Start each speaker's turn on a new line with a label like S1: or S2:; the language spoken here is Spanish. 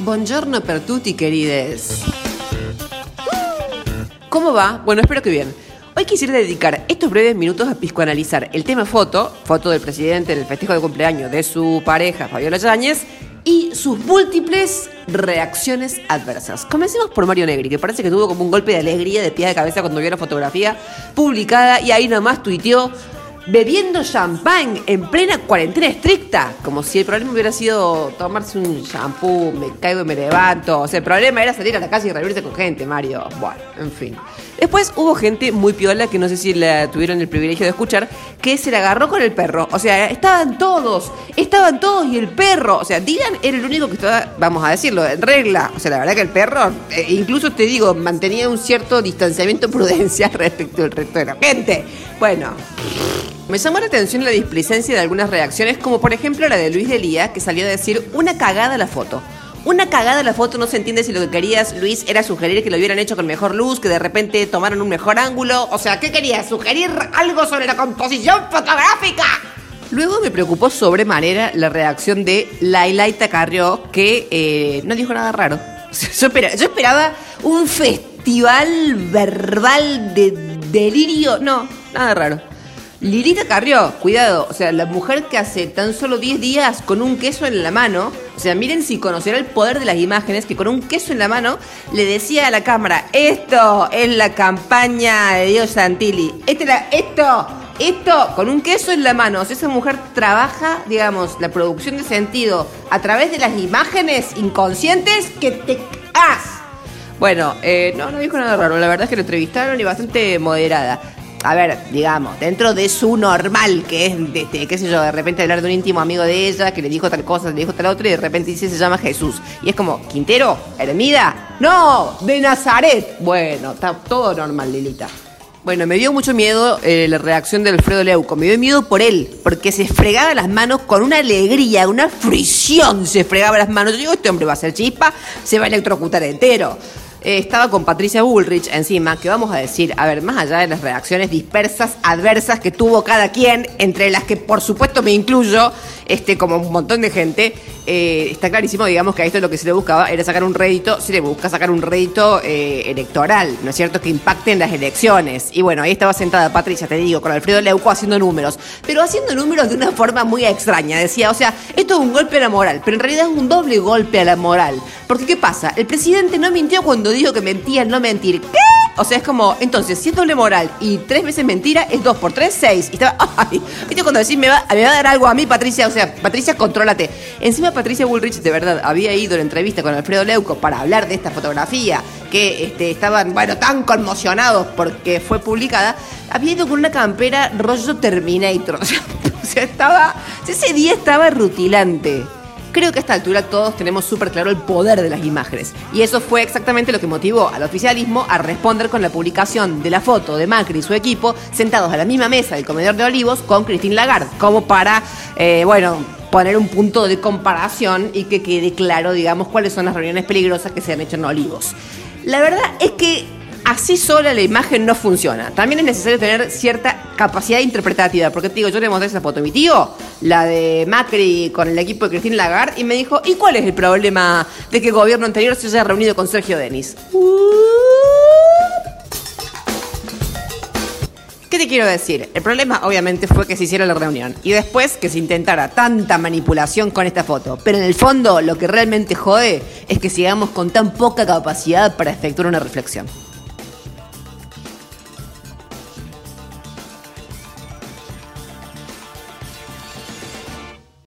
S1: Buongiorno per tutti, querides. ¿Cómo va? Bueno, espero que bien. Hoy quisiera dedicar estos breves minutos a piscoanalizar el tema foto, foto del presidente en el festejo de cumpleaños de su pareja, Fabiola Yáñez, y sus múltiples reacciones adversas. Comencemos por Mario Negri, que parece que tuvo como un golpe de alegría de pie de cabeza cuando vio la fotografía publicada y ahí nomás tuiteó bebiendo champán en plena cuarentena estricta, como si el problema hubiera sido tomarse un shampoo, me caigo y me levanto. O sea, el problema era salir a la casa y reunirse con gente, Mario. Bueno, en fin. Después hubo gente muy piola que no sé si la tuvieron el privilegio de escuchar, que se la agarró con el perro. O sea, estaban todos, estaban todos y el perro. O sea, Dylan era el único que estaba, vamos a decirlo, en regla. O sea, la verdad que el perro, eh, incluso te digo, mantenía un cierto distanciamiento prudencial respecto al resto de la gente. Bueno. Me llamó la atención la displicencia de algunas reacciones, como por ejemplo la de Luis Delía, que salió a decir una cagada la foto. Una cagada la foto, no se entiende si lo que querías, Luis, era sugerir que lo hubieran hecho con mejor luz, que de repente tomaran un mejor ángulo. O sea, ¿qué querías? ¿Sugerir algo sobre la composición fotográfica? Luego me preocupó sobremanera la reacción de Laila Carrió, que eh, no dijo nada raro. Yo esperaba, yo esperaba un festival verbal de delirio. No, nada raro. Lirita Carrió, cuidado, o sea, la mujer que hace tan solo 10 días con un queso en la mano, o sea, miren si conocerá el poder de las imágenes, que con un queso en la mano le decía a la cámara, esto es la campaña de Dios Santilli, este esto, esto, con un queso en la mano, o sea, esa mujer trabaja, digamos, la producción de sentido a través de las imágenes inconscientes que te... ¡As! Bueno, eh, no, no dijo nada raro, la verdad es que lo entrevistaron y bastante moderada a ver, digamos, dentro de su normal, que es, de, qué sé yo, de repente hablar de un íntimo amigo de ella que le dijo tal cosa, le dijo tal otra y de repente dice se llama Jesús. Y es como, ¿Quintero? ¿Ermida? No, de Nazaret. Bueno, está todo normal, Lilita. Bueno, me dio mucho miedo eh, la reacción de Alfredo Leuco. Me dio miedo por él, porque se fregaba las manos con una alegría, una fricción. Se fregaba las manos. Yo digo, este hombre va a ser chispa, se va a electrocutar entero. Eh, estaba con Patricia Bullrich encima, que vamos a decir, a ver, más allá de las reacciones dispersas, adversas que tuvo cada quien, entre las que por supuesto me incluyo, este, como un montón de gente, eh, está clarísimo, digamos, que a esto lo que se le buscaba era sacar un rédito, se le busca sacar un rédito eh, electoral, ¿no es cierto?, que impacte en las elecciones. Y bueno, ahí estaba sentada Patricia, te digo, con Alfredo Leuco haciendo números, pero haciendo números de una forma muy extraña. Decía, o sea, esto es un golpe a la moral, pero en realidad es un doble golpe a la moral. Porque, ¿qué pasa? El presidente no mintió dijo que mentía no mentir. ¿Qué? O sea, es como, entonces, si es doble moral y tres veces mentira, es dos por tres, seis. Y estaba, ay, ¿viste cuando decís, me va, me va a dar algo a mí, Patricia? O sea, Patricia, contrólate. Encima, Patricia Bullrich, de verdad, había ido a la entrevista con Alfredo Leuco para hablar de esta fotografía, que este, estaban, bueno, tan conmocionados porque fue publicada. Había ido con una campera rollo Terminator. O sea, estaba, ese día estaba rutilante. Creo que a esta altura todos tenemos súper claro el poder de las imágenes. Y eso fue exactamente lo que motivó al oficialismo a responder con la publicación de la foto de Macri y su equipo sentados a la misma mesa del comedor de Olivos con Christine Lagarde, como para, eh, bueno, poner un punto de comparación y que quede claro, digamos, cuáles son las reuniones peligrosas que se han hecho en Olivos. La verdad es que así sola la imagen no funciona. También es necesario tener cierta capacidad interpretativa. Porque te digo, yo le mostré esa foto a mi tío, la de Macri con el equipo de Cristina Lagarde, y me dijo, ¿y cuál es el problema de que el gobierno anterior se haya reunido con Sergio Denis? ¿Qué te quiero decir? El problema obviamente fue que se hiciera la reunión y después que se intentara tanta manipulación con esta foto. Pero en el fondo lo que realmente jode es que sigamos con tan poca capacidad para efectuar una reflexión.